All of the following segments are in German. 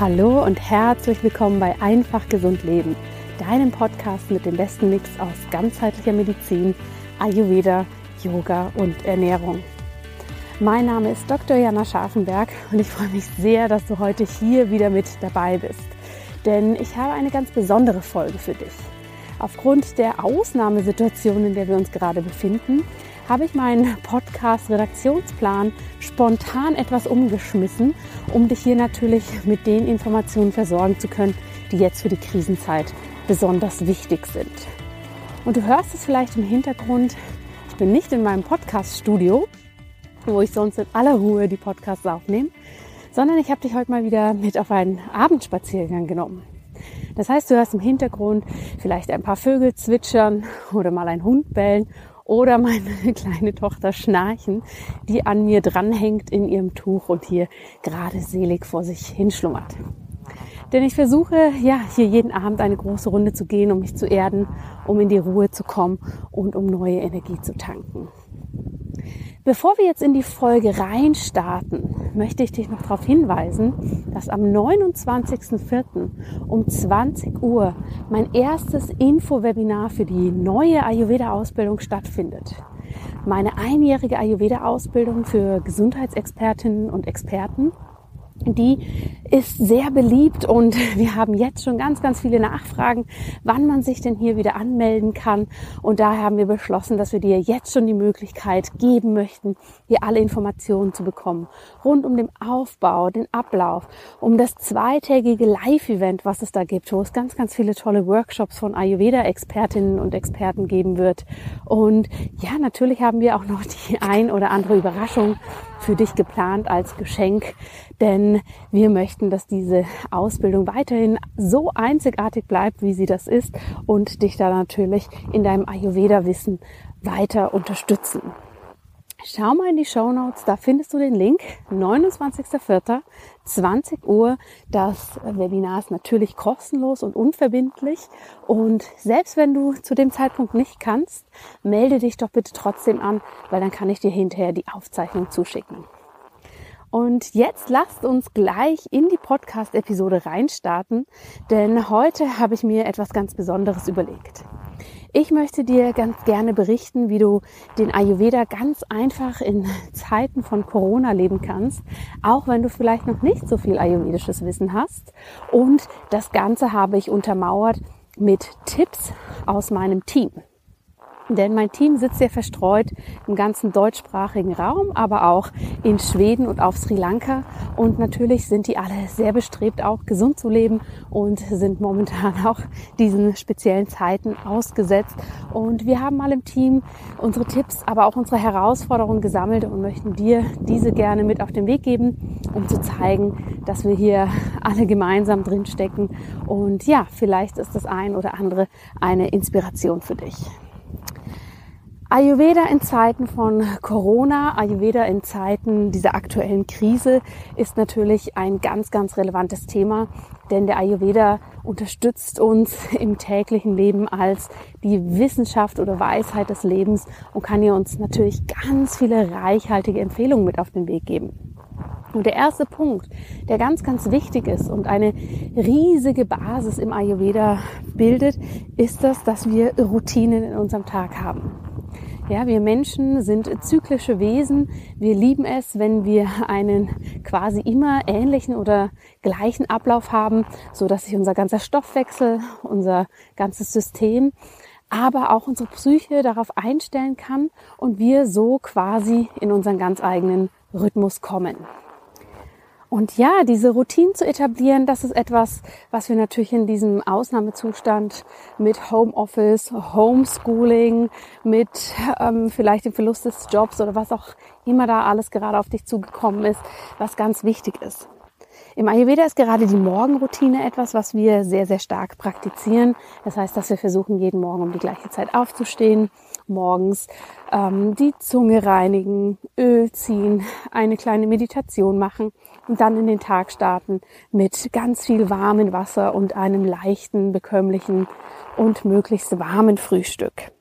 Hallo und herzlich willkommen bei Einfach Gesund Leben, deinem Podcast mit dem besten Mix aus ganzheitlicher Medizin, Ayurveda, Yoga und Ernährung. Mein Name ist Dr. Jana Scharfenberg und ich freue mich sehr, dass du heute hier wieder mit dabei bist. Denn ich habe eine ganz besondere Folge für dich. Aufgrund der Ausnahmesituation, in der wir uns gerade befinden, habe ich meinen Podcast-Redaktionsplan spontan etwas umgeschmissen, um dich hier natürlich mit den Informationen versorgen zu können, die jetzt für die Krisenzeit besonders wichtig sind. Und du hörst es vielleicht im Hintergrund, ich bin nicht in meinem Podcast-Studio, wo ich sonst in aller Ruhe die Podcasts aufnehme, sondern ich habe dich heute mal wieder mit auf einen Abendspaziergang genommen. Das heißt, du hörst im Hintergrund vielleicht ein paar Vögel zwitschern oder mal ein Hund bellen oder meine kleine Tochter Schnarchen, die an mir dranhängt in ihrem Tuch und hier gerade selig vor sich hinschlummert. Denn ich versuche, ja, hier jeden Abend eine große Runde zu gehen, um mich zu erden, um in die Ruhe zu kommen und um neue Energie zu tanken. Bevor wir jetzt in die Folge reinstarten, möchte ich dich noch darauf hinweisen, dass am 29.04. um 20 Uhr mein erstes Info-Webinar für die neue Ayurveda-Ausbildung stattfindet. Meine einjährige Ayurveda-Ausbildung für Gesundheitsexpertinnen und Experten die ist sehr beliebt und wir haben jetzt schon ganz, ganz viele Nachfragen, wann man sich denn hier wieder anmelden kann. Und daher haben wir beschlossen, dass wir dir jetzt schon die Möglichkeit geben möchten, hier alle Informationen zu bekommen. Rund um den Aufbau, den Ablauf, um das zweitägige Live-Event, was es da gibt, wo es ganz, ganz viele tolle Workshops von Ayurveda-Expertinnen und Experten geben wird. Und ja, natürlich haben wir auch noch die ein oder andere Überraschung für dich geplant als Geschenk, denn wir möchten, dass diese Ausbildung weiterhin so einzigartig bleibt, wie sie das ist und dich da natürlich in deinem Ayurveda-Wissen weiter unterstützen. Schau mal in die Show Notes, da findest du den Link. 29.04. 20 Uhr. Das Webinar ist natürlich kostenlos und unverbindlich. Und selbst wenn du zu dem Zeitpunkt nicht kannst, melde dich doch bitte trotzdem an, weil dann kann ich dir hinterher die Aufzeichnung zuschicken. Und jetzt lasst uns gleich in die Podcast-Episode reinstarten, denn heute habe ich mir etwas ganz Besonderes überlegt. Ich möchte dir ganz gerne berichten, wie du den Ayurveda ganz einfach in Zeiten von Corona leben kannst, auch wenn du vielleicht noch nicht so viel ayurvedisches Wissen hast. Und das Ganze habe ich untermauert mit Tipps aus meinem Team. Denn mein Team sitzt sehr verstreut im ganzen deutschsprachigen Raum, aber auch in Schweden und auf Sri Lanka. Und natürlich sind die alle sehr bestrebt, auch gesund zu leben und sind momentan auch diesen speziellen Zeiten ausgesetzt. Und wir haben mal im Team unsere Tipps, aber auch unsere Herausforderungen gesammelt und möchten dir diese gerne mit auf den Weg geben, um zu zeigen, dass wir hier alle gemeinsam drinstecken. Und ja, vielleicht ist das ein oder andere eine Inspiration für dich. Ayurveda in Zeiten von Corona, Ayurveda in Zeiten dieser aktuellen Krise ist natürlich ein ganz, ganz relevantes Thema, denn der Ayurveda unterstützt uns im täglichen Leben als die Wissenschaft oder Weisheit des Lebens und kann hier uns natürlich ganz viele reichhaltige Empfehlungen mit auf den Weg geben. Und der erste Punkt, der ganz, ganz wichtig ist und eine riesige Basis im Ayurveda bildet, ist das, dass wir Routinen in unserem Tag haben. Ja, wir Menschen sind zyklische Wesen. Wir lieben es, wenn wir einen quasi immer ähnlichen oder gleichen Ablauf haben, so dass sich unser ganzer Stoffwechsel, unser ganzes System, aber auch unsere Psyche darauf einstellen kann und wir so quasi in unseren ganz eigenen Rhythmus kommen. Und ja, diese Routine zu etablieren, das ist etwas, was wir natürlich in diesem Ausnahmezustand mit Homeoffice, Homeschooling, mit ähm, vielleicht dem Verlust des Jobs oder was auch immer da alles gerade auf dich zugekommen ist, was ganz wichtig ist. Im Ayurveda ist gerade die Morgenroutine etwas, was wir sehr, sehr stark praktizieren. Das heißt, dass wir versuchen, jeden Morgen um die gleiche Zeit aufzustehen, morgens ähm, die Zunge reinigen, Öl ziehen, eine kleine Meditation machen und dann in den Tag starten mit ganz viel warmem Wasser und einem leichten, bekömmlichen und möglichst warmen Frühstück.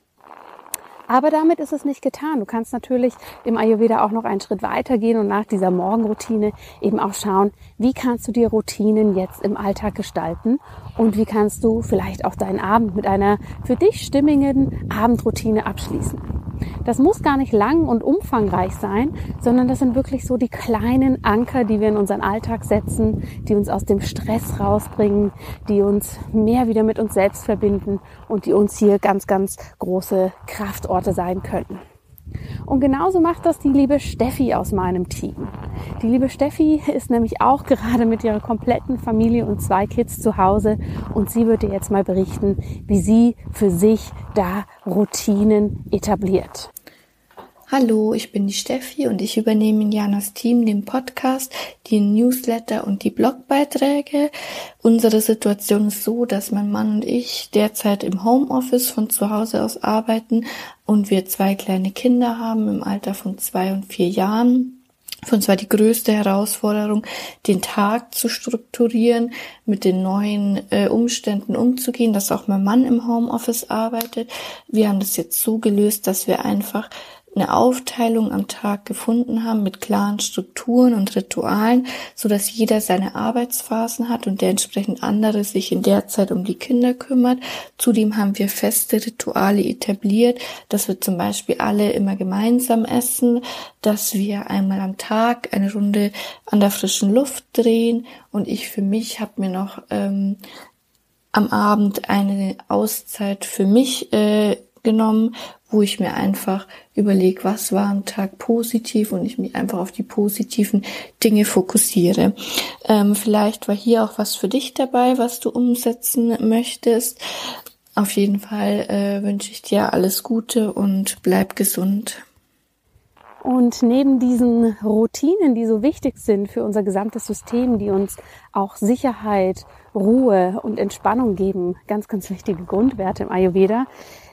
Aber damit ist es nicht getan. Du kannst natürlich im Ayurveda auch noch einen Schritt weiter gehen und nach dieser Morgenroutine eben auch schauen, wie kannst du die Routinen jetzt im Alltag gestalten und wie kannst du vielleicht auch deinen Abend mit einer für dich stimmigen Abendroutine abschließen. Das muss gar nicht lang und umfangreich sein, sondern das sind wirklich so die kleinen Anker, die wir in unseren Alltag setzen, die uns aus dem Stress rausbringen, die uns mehr wieder mit uns selbst verbinden und die uns hier ganz, ganz große Kraftorte sein können. Und genauso macht das die liebe Steffi aus meinem Team. Die liebe Steffi ist nämlich auch gerade mit ihrer kompletten Familie und zwei Kids zu Hause und sie wird dir jetzt mal berichten, wie sie für sich da Routinen etabliert. Hallo, ich bin die Steffi und ich übernehme in Janas Team den Podcast, die Newsletter und die Blogbeiträge. Unsere Situation ist so, dass mein Mann und ich derzeit im Homeoffice von zu Hause aus arbeiten und wir zwei kleine Kinder haben im Alter von zwei und vier Jahren. Für uns war die größte Herausforderung, den Tag zu strukturieren, mit den neuen äh, Umständen umzugehen, dass auch mein Mann im Homeoffice arbeitet. Wir haben das jetzt so gelöst, dass wir einfach eine Aufteilung am Tag gefunden haben mit klaren Strukturen und Ritualen, so dass jeder seine Arbeitsphasen hat und der entsprechend andere sich in der Zeit um die Kinder kümmert. Zudem haben wir feste Rituale etabliert, dass wir zum Beispiel alle immer gemeinsam essen, dass wir einmal am Tag eine Runde an der frischen Luft drehen und ich für mich habe mir noch ähm, am Abend eine Auszeit für mich äh, genommen, wo ich mir einfach überlege, was war am Tag positiv und ich mich einfach auf die positiven Dinge fokussiere. Ähm, vielleicht war hier auch was für dich dabei, was du umsetzen möchtest. Auf jeden Fall äh, wünsche ich dir alles Gute und bleib gesund. Und neben diesen Routinen, die so wichtig sind für unser gesamtes System, die uns auch Sicherheit, Ruhe und Entspannung geben, ganz, ganz wichtige Grundwerte im Ayurveda,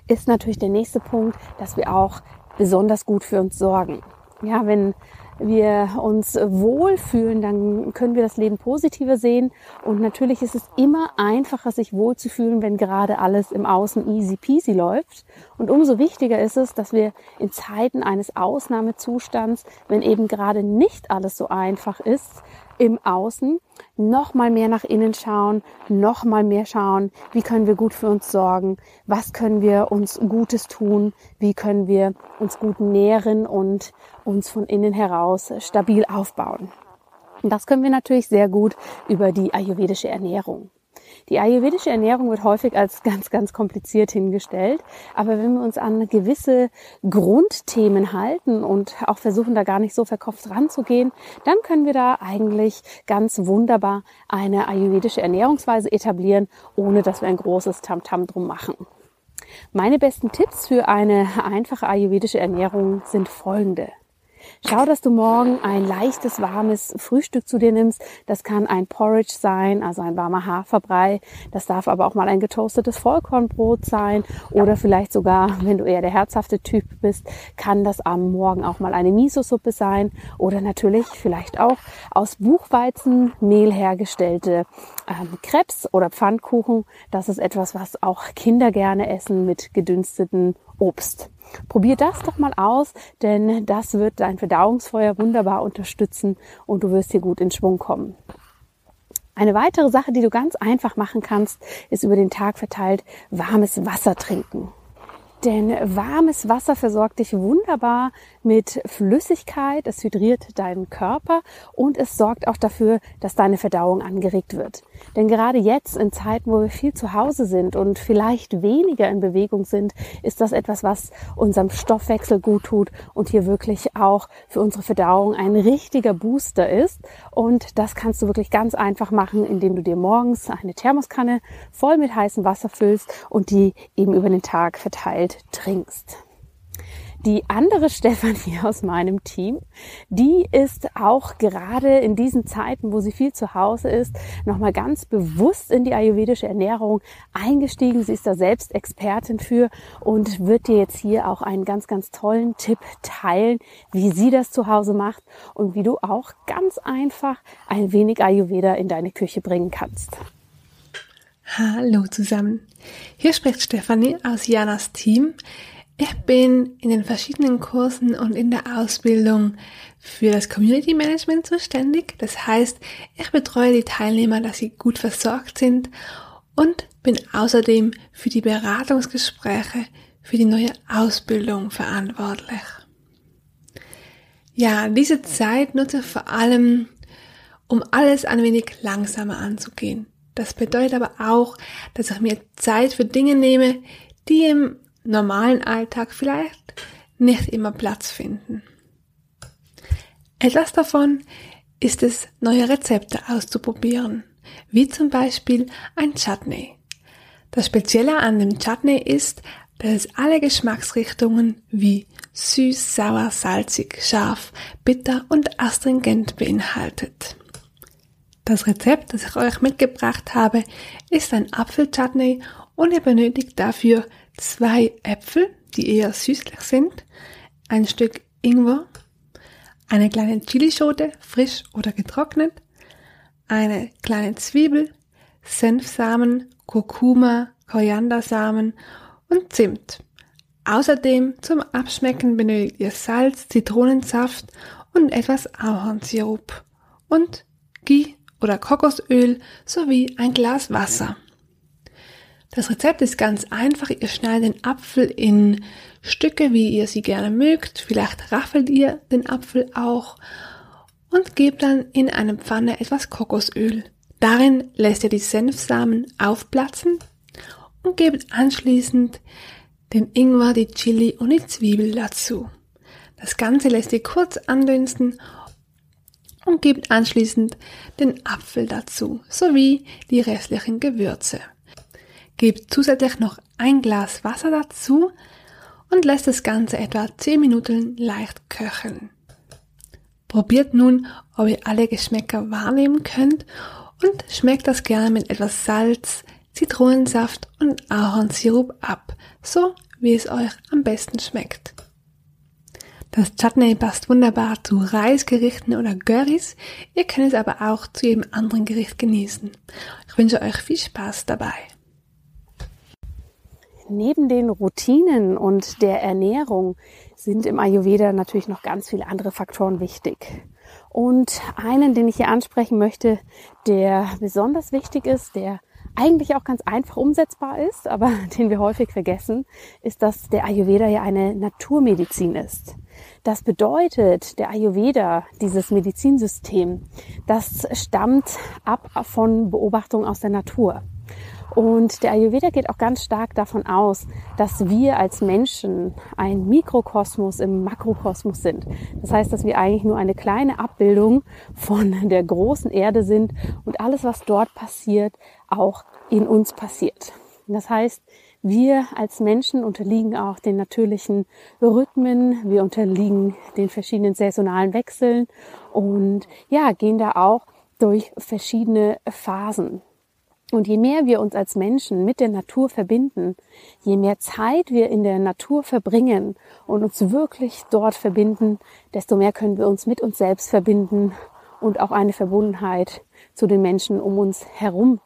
ist natürlich der nächste Punkt, dass wir auch besonders gut für uns sorgen. Ja, wenn wir uns wohlfühlen, dann können wir das Leben positiver sehen. Und natürlich ist es immer einfacher, sich wohlzufühlen, wenn gerade alles im Außen easy peasy läuft. Und umso wichtiger ist es, dass wir in Zeiten eines Ausnahmezustands, wenn eben gerade nicht alles so einfach ist, im Außen, noch mal mehr nach innen schauen, noch mal mehr schauen, wie können wir gut für uns sorgen, was können wir uns Gutes tun, wie können wir uns gut nähren und uns von innen heraus stabil aufbauen. Und das können wir natürlich sehr gut über die ayurvedische Ernährung. Die ayurvedische Ernährung wird häufig als ganz, ganz kompliziert hingestellt. Aber wenn wir uns an gewisse Grundthemen halten und auch versuchen, da gar nicht so verkopft ranzugehen, dann können wir da eigentlich ganz wunderbar eine ayurvedische Ernährungsweise etablieren, ohne dass wir ein großes Tamtam -Tam drum machen. Meine besten Tipps für eine einfache ayurvedische Ernährung sind folgende. Schau, dass du morgen ein leichtes, warmes Frühstück zu dir nimmst. Das kann ein Porridge sein, also ein warmer Haferbrei. Das darf aber auch mal ein getoastetes Vollkornbrot sein. Oder vielleicht sogar, wenn du eher der herzhafte Typ bist, kann das am Morgen auch mal eine Miso-Suppe sein. Oder natürlich vielleicht auch aus Buchweizenmehl hergestellte ähm, Krebs oder Pfannkuchen. Das ist etwas, was auch Kinder gerne essen mit gedünsteten Obst. Probier das doch mal aus, denn das wird dein Verdauungsfeuer wunderbar unterstützen und du wirst hier gut in Schwung kommen. Eine weitere Sache, die du ganz einfach machen kannst, ist über den Tag verteilt warmes Wasser trinken. Denn warmes Wasser versorgt dich wunderbar mit Flüssigkeit, es hydriert deinen Körper und es sorgt auch dafür, dass deine Verdauung angeregt wird. Denn gerade jetzt in Zeiten, wo wir viel zu Hause sind und vielleicht weniger in Bewegung sind, ist das etwas, was unserem Stoffwechsel gut tut und hier wirklich auch für unsere Verdauung ein richtiger Booster ist. Und das kannst du wirklich ganz einfach machen, indem du dir morgens eine Thermoskanne voll mit heißem Wasser füllst und die eben über den Tag verteilt trinkst. Die andere Stefanie aus meinem Team, die ist auch gerade in diesen Zeiten, wo sie viel zu Hause ist, nochmal ganz bewusst in die ayurvedische Ernährung eingestiegen. Sie ist da selbst Expertin für und wird dir jetzt hier auch einen ganz, ganz tollen Tipp teilen, wie sie das zu Hause macht und wie du auch ganz einfach ein wenig Ayurveda in deine Küche bringen kannst. Hallo zusammen. Hier spricht Stefanie aus Janas Team. Ich bin in den verschiedenen Kursen und in der Ausbildung für das Community Management zuständig. Das heißt, ich betreue die Teilnehmer, dass sie gut versorgt sind und bin außerdem für die Beratungsgespräche für die neue Ausbildung verantwortlich. Ja, diese Zeit nutze ich vor allem, um alles ein wenig langsamer anzugehen. Das bedeutet aber auch, dass ich mir Zeit für Dinge nehme, die im normalen Alltag vielleicht nicht immer Platz finden. Etwas davon ist es, neue Rezepte auszuprobieren, wie zum Beispiel ein Chutney. Das Spezielle an dem Chutney ist, dass es alle Geschmacksrichtungen wie süß, sauer, salzig, scharf, bitter und astringent beinhaltet. Das Rezept, das ich euch mitgebracht habe, ist ein Apfelchutney und ihr benötigt dafür zwei Äpfel, die eher süßlich sind, ein Stück Ingwer, eine kleine Chilischote, frisch oder getrocknet, eine kleine Zwiebel, Senfsamen, Kurkuma, Koriandersamen und Zimt. Außerdem zum Abschmecken benötigt ihr Salz, Zitronensaft und etwas Ahornsirup und Ghee oder Kokosöl sowie ein Glas Wasser. Das Rezept ist ganz einfach. Ihr schneidet den Apfel in Stücke, wie ihr sie gerne mögt. Vielleicht raffelt ihr den Apfel auch und gebt dann in eine Pfanne etwas Kokosöl. Darin lässt ihr die Senfsamen aufplatzen und gebt anschließend den Ingwer, die Chili und die Zwiebel dazu. Das Ganze lässt ihr kurz andünsten und gebt anschließend den Apfel dazu sowie die restlichen Gewürze. Gebt zusätzlich noch ein Glas Wasser dazu und lässt das Ganze etwa 10 Minuten leicht köcheln. Probiert nun, ob ihr alle Geschmäcker wahrnehmen könnt und schmeckt das gerne mit etwas Salz, Zitronensaft und Ahornsirup ab, so wie es euch am besten schmeckt. Das Chutney passt wunderbar zu Reisgerichten oder Currys. Ihr könnt es aber auch zu jedem anderen Gericht genießen. Ich wünsche euch viel Spaß dabei. Neben den Routinen und der Ernährung sind im Ayurveda natürlich noch ganz viele andere Faktoren wichtig. Und einen, den ich hier ansprechen möchte, der besonders wichtig ist, der eigentlich auch ganz einfach umsetzbar ist, aber den wir häufig vergessen, ist, dass der Ayurveda ja eine Naturmedizin ist. Das bedeutet, der Ayurveda, dieses Medizinsystem, das stammt ab von Beobachtungen aus der Natur. Und der Ayurveda geht auch ganz stark davon aus, dass wir als Menschen ein Mikrokosmos im Makrokosmos sind. Das heißt, dass wir eigentlich nur eine kleine Abbildung von der großen Erde sind und alles, was dort passiert, auch in uns passiert. Das heißt, wir als Menschen unterliegen auch den natürlichen Rhythmen, wir unterliegen den verschiedenen saisonalen Wechseln und ja, gehen da auch durch verschiedene Phasen. Und je mehr wir uns als Menschen mit der Natur verbinden, je mehr Zeit wir in der Natur verbringen und uns wirklich dort verbinden, desto mehr können wir uns mit uns selbst verbinden und auch eine Verbundenheit zu den Menschen um uns herum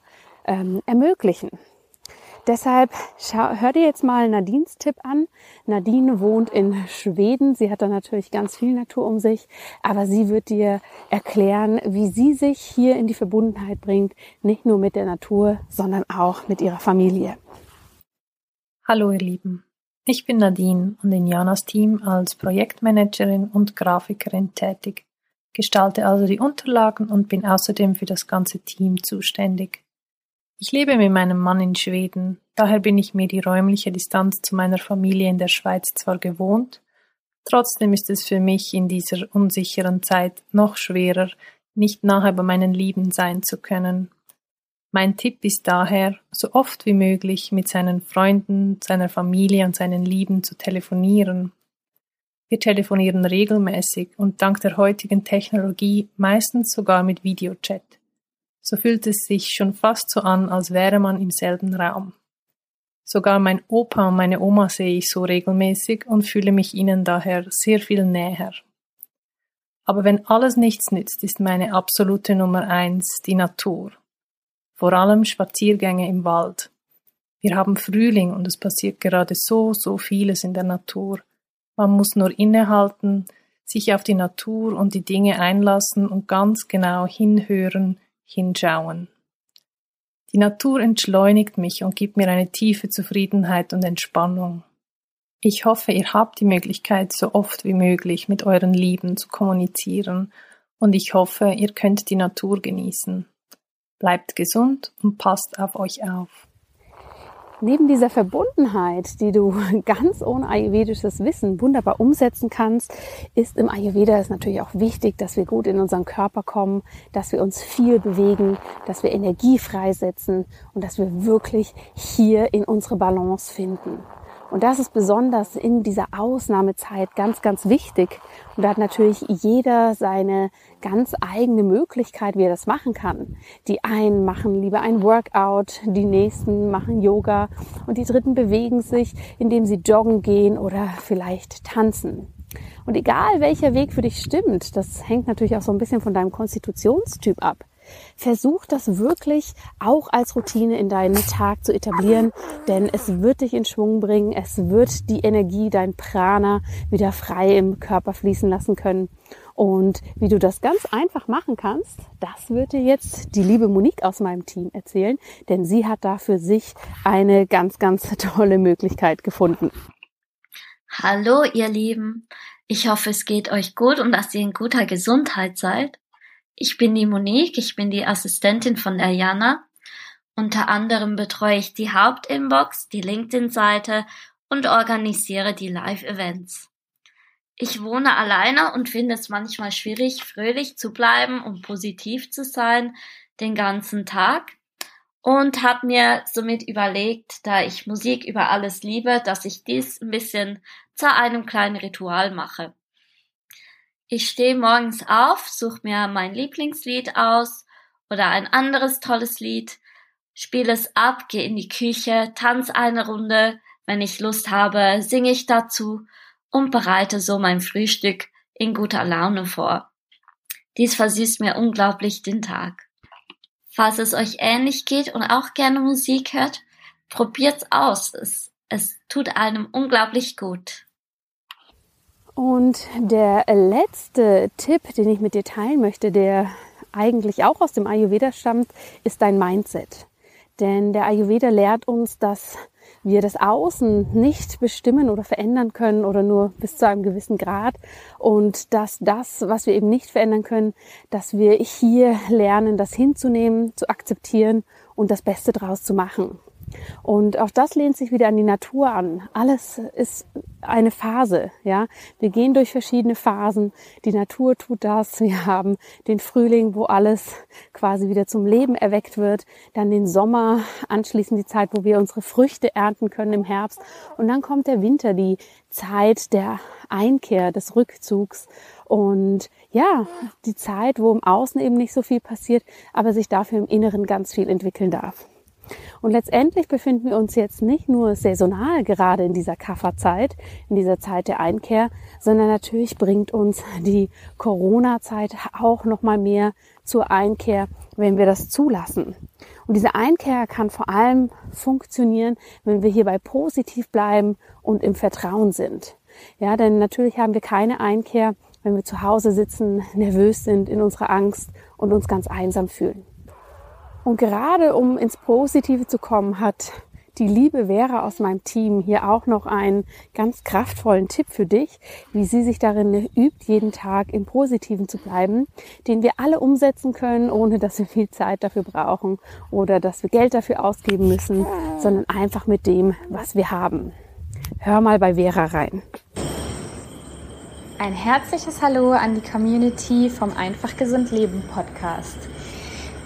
ähm, ermöglichen. Deshalb hör dir jetzt mal Nadines Tipp an. Nadine wohnt in Schweden. Sie hat da natürlich ganz viel Natur um sich, aber sie wird dir erklären, wie sie sich hier in die Verbundenheit bringt, nicht nur mit der Natur, sondern auch mit ihrer Familie. Hallo ihr Lieben. Ich bin Nadine und in Janas Team als Projektmanagerin und Grafikerin tätig, gestalte also die Unterlagen und bin außerdem für das ganze Team zuständig. Ich lebe mit meinem Mann in Schweden, daher bin ich mir die räumliche Distanz zu meiner Familie in der Schweiz zwar gewohnt, trotzdem ist es für mich in dieser unsicheren Zeit noch schwerer, nicht nahe bei meinen Lieben sein zu können. Mein Tipp ist daher, so oft wie möglich mit seinen Freunden, seiner Familie und seinen Lieben zu telefonieren. Wir telefonieren regelmäßig und dank der heutigen Technologie meistens sogar mit Videochat so fühlt es sich schon fast so an, als wäre man im selben Raum. Sogar mein Opa und meine Oma sehe ich so regelmäßig und fühle mich ihnen daher sehr viel näher. Aber wenn alles nichts nützt, ist meine absolute Nummer eins die Natur. Vor allem Spaziergänge im Wald. Wir haben Frühling und es passiert gerade so, so vieles in der Natur. Man muss nur innehalten, sich auf die Natur und die Dinge einlassen und ganz genau hinhören, hinschauen. Die Natur entschleunigt mich und gibt mir eine tiefe Zufriedenheit und Entspannung. Ich hoffe, ihr habt die Möglichkeit, so oft wie möglich mit euren Lieben zu kommunizieren und ich hoffe, ihr könnt die Natur genießen. Bleibt gesund und passt auf euch auf. Neben dieser Verbundenheit, die du ganz ohne ayurvedisches Wissen wunderbar umsetzen kannst, ist im Ayurveda es natürlich auch wichtig, dass wir gut in unseren Körper kommen, dass wir uns viel bewegen, dass wir Energie freisetzen und dass wir wirklich hier in unsere Balance finden. Und das ist besonders in dieser Ausnahmezeit ganz, ganz wichtig. Und da hat natürlich jeder seine ganz eigene Möglichkeit, wie er das machen kann. Die einen machen lieber ein Workout, die nächsten machen Yoga und die dritten bewegen sich, indem sie joggen gehen oder vielleicht tanzen. Und egal welcher Weg für dich stimmt, das hängt natürlich auch so ein bisschen von deinem Konstitutionstyp ab. Versuch das wirklich auch als Routine in deinen Tag zu etablieren, denn es wird dich in Schwung bringen, es wird die Energie, dein Prana wieder frei im Körper fließen lassen können. Und wie du das ganz einfach machen kannst, das wird dir jetzt die liebe Monique aus meinem Team erzählen, denn sie hat da für sich eine ganz, ganz tolle Möglichkeit gefunden. Hallo, ihr Lieben. Ich hoffe, es geht euch gut und dass ihr in guter Gesundheit seid. Ich bin die Monique, ich bin die Assistentin von der Jana. Unter anderem betreue ich die Hauptinbox, die LinkedIn-Seite und organisiere die Live-Events. Ich wohne alleine und finde es manchmal schwierig, fröhlich zu bleiben und positiv zu sein den ganzen Tag und habe mir somit überlegt, da ich Musik über alles liebe, dass ich dies ein bisschen zu einem kleinen Ritual mache. Ich stehe morgens auf, suche mir mein Lieblingslied aus oder ein anderes tolles Lied, spiele es ab, gehe in die Küche, tanze eine Runde, wenn ich Lust habe, singe ich dazu und bereite so mein Frühstück in guter Laune vor. Dies versüßt mir unglaublich den Tag. Falls es euch ähnlich geht und auch gerne Musik hört, probiert's aus. Es, es tut einem unglaublich gut. Und der letzte Tipp, den ich mit dir teilen möchte, der eigentlich auch aus dem Ayurveda stammt, ist dein Mindset. Denn der Ayurveda lehrt uns, dass wir das Außen nicht bestimmen oder verändern können oder nur bis zu einem gewissen Grad und dass das, was wir eben nicht verändern können, dass wir hier lernen, das hinzunehmen, zu akzeptieren und das Beste draus zu machen. Und auch das lehnt sich wieder an die Natur an. Alles ist eine Phase, ja. Wir gehen durch verschiedene Phasen. Die Natur tut das. Wir haben den Frühling, wo alles quasi wieder zum Leben erweckt wird. Dann den Sommer, anschließend die Zeit, wo wir unsere Früchte ernten können im Herbst. Und dann kommt der Winter, die Zeit der Einkehr, des Rückzugs. Und ja, die Zeit, wo im Außen eben nicht so viel passiert, aber sich dafür im Inneren ganz viel entwickeln darf. Und letztendlich befinden wir uns jetzt nicht nur saisonal gerade in dieser Kafferzeit, in dieser Zeit der Einkehr, sondern natürlich bringt uns die Corona-Zeit auch noch mal mehr zur Einkehr, wenn wir das zulassen. Und diese Einkehr kann vor allem funktionieren, wenn wir hierbei positiv bleiben und im Vertrauen sind. Ja, denn natürlich haben wir keine Einkehr, wenn wir zu Hause sitzen, nervös sind, in unserer Angst und uns ganz einsam fühlen. Und gerade um ins Positive zu kommen, hat die liebe Vera aus meinem Team hier auch noch einen ganz kraftvollen Tipp für dich, wie sie sich darin übt, jeden Tag im Positiven zu bleiben, den wir alle umsetzen können, ohne dass wir viel Zeit dafür brauchen oder dass wir Geld dafür ausgeben müssen, sondern einfach mit dem, was wir haben. Hör mal bei Vera rein. Ein herzliches Hallo an die Community vom Einfach Gesund Leben Podcast.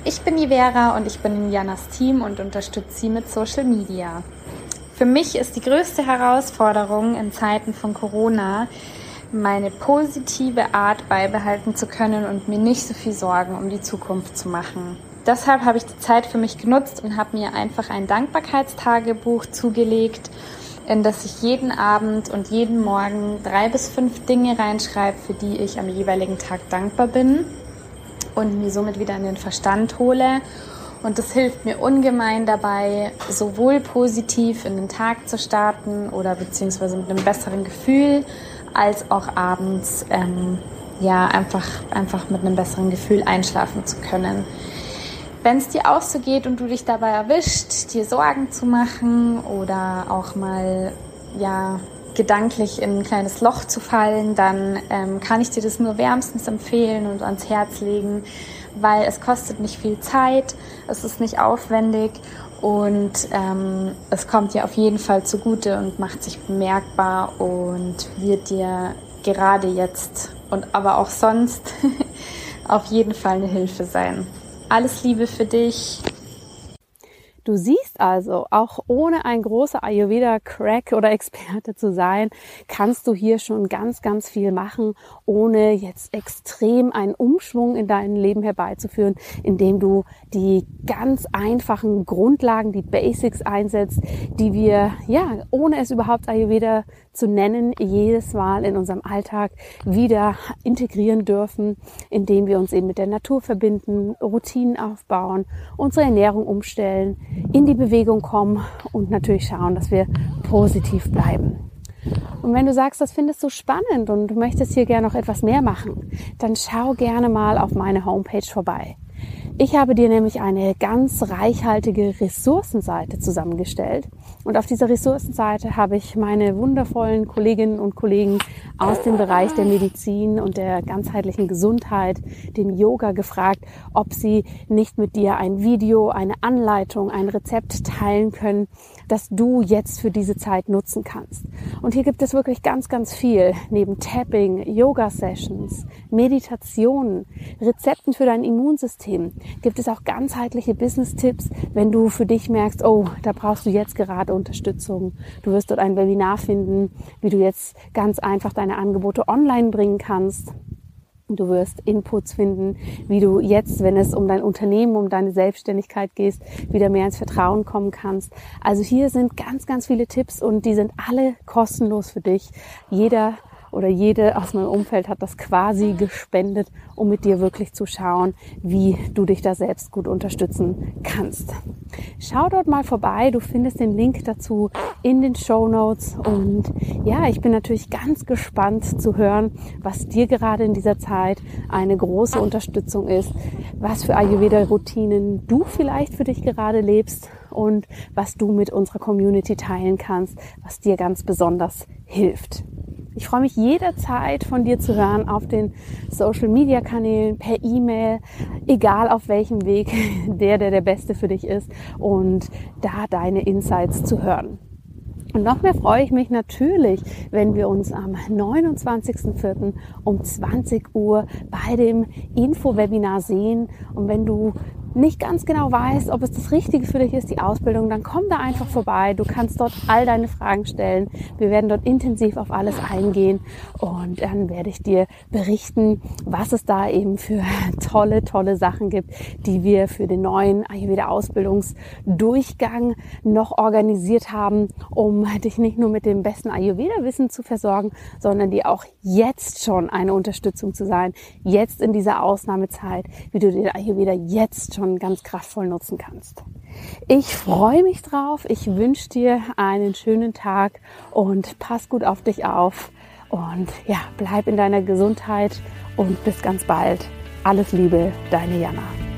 Ich bin die Vera und ich bin in Janas Team und unterstütze sie mit Social Media. Für mich ist die größte Herausforderung in Zeiten von Corona, meine positive Art beibehalten zu können und mir nicht so viel Sorgen um die Zukunft zu machen. Deshalb habe ich die Zeit für mich genutzt und habe mir einfach ein Dankbarkeitstagebuch zugelegt, in das ich jeden Abend und jeden Morgen drei bis fünf Dinge reinschreibe, für die ich am jeweiligen Tag dankbar bin und mir somit wieder in den Verstand hole Und das hilft mir ungemein dabei, sowohl positiv in den Tag zu starten oder beziehungsweise mit einem besseren Gefühl, als auch abends ähm, ja einfach, einfach mit einem besseren Gefühl einschlafen zu können. Wenn es dir auch so geht und du dich dabei erwischt, dir Sorgen zu machen oder auch mal ja gedanklich in ein kleines Loch zu fallen, dann ähm, kann ich dir das nur wärmstens empfehlen und ans Herz legen, weil es kostet nicht viel Zeit, es ist nicht aufwendig und ähm, es kommt dir auf jeden Fall zugute und macht sich bemerkbar und wird dir gerade jetzt und aber auch sonst auf jeden Fall eine Hilfe sein. Alles Liebe für dich. Du siehst also, auch ohne ein großer Ayurveda-Crack oder Experte zu sein, kannst du hier schon ganz, ganz viel machen, ohne jetzt extrem einen Umschwung in dein Leben herbeizuführen, indem du die ganz einfachen Grundlagen, die Basics einsetzt, die wir, ja, ohne es überhaupt Ayurveda zu nennen, jedes Mal in unserem Alltag wieder integrieren dürfen, indem wir uns eben mit der Natur verbinden, Routinen aufbauen, unsere Ernährung umstellen, in die Bewegung kommen und natürlich schauen, dass wir positiv bleiben. Und wenn du sagst, das findest du spannend und du möchtest hier gerne noch etwas mehr machen, dann schau gerne mal auf meine Homepage vorbei. Ich habe dir nämlich eine ganz reichhaltige Ressourcenseite zusammengestellt. Und auf dieser Ressourcenseite habe ich meine wundervollen Kolleginnen und Kollegen aus dem Bereich der Medizin und der ganzheitlichen Gesundheit, dem Yoga gefragt, ob sie nicht mit dir ein Video, eine Anleitung, ein Rezept teilen können, das du jetzt für diese Zeit nutzen kannst. Und hier gibt es wirklich ganz, ganz viel. Neben Tapping, Yoga-Sessions, Meditationen, Rezepten für dein Immunsystem gibt es auch ganzheitliche Business-Tipps, wenn du für dich merkst, oh, da brauchst du jetzt gerade Unterstützung. Du wirst dort ein Webinar finden, wie du jetzt ganz einfach deine Angebote online bringen kannst. Du wirst Inputs finden, wie du jetzt, wenn es um dein Unternehmen, um deine Selbstständigkeit geht, wieder mehr ins Vertrauen kommen kannst. Also hier sind ganz, ganz viele Tipps und die sind alle kostenlos für dich. Jeder oder jede aus meinem Umfeld hat das quasi gespendet, um mit dir wirklich zu schauen, wie du dich da selbst gut unterstützen kannst. Schau dort mal vorbei. Du findest den Link dazu in den Show Notes. Und ja, ich bin natürlich ganz gespannt zu hören, was dir gerade in dieser Zeit eine große Unterstützung ist, was für Ayurveda-Routinen du vielleicht für dich gerade lebst und was du mit unserer Community teilen kannst, was dir ganz besonders hilft. Ich freue mich jederzeit von dir zu hören auf den Social Media Kanälen, per E-Mail, egal auf welchem Weg, der, der der beste für dich ist und da deine Insights zu hören. Und noch mehr freue ich mich natürlich, wenn wir uns am 29.04. um 20 Uhr bei dem Info-Webinar sehen. Und wenn du nicht ganz genau weißt, ob es das Richtige für dich ist, die Ausbildung, dann komm da einfach vorbei. Du kannst dort all deine Fragen stellen. Wir werden dort intensiv auf alles eingehen und dann werde ich dir berichten, was es da eben für tolle, tolle Sachen gibt, die wir für den neuen Ayurveda Ausbildungsdurchgang noch organisiert haben, um dich nicht nur mit dem besten Ayurveda Wissen zu versorgen, sondern dir auch jetzt schon eine Unterstützung zu sein, jetzt in dieser Ausnahmezeit, wie du den Ayurveda jetzt schon schon ganz kraftvoll nutzen kannst. Ich freue mich drauf. Ich wünsche dir einen schönen Tag und pass gut auf dich auf. Und ja, bleib in deiner Gesundheit und bis ganz bald. Alles Liebe, deine Jana.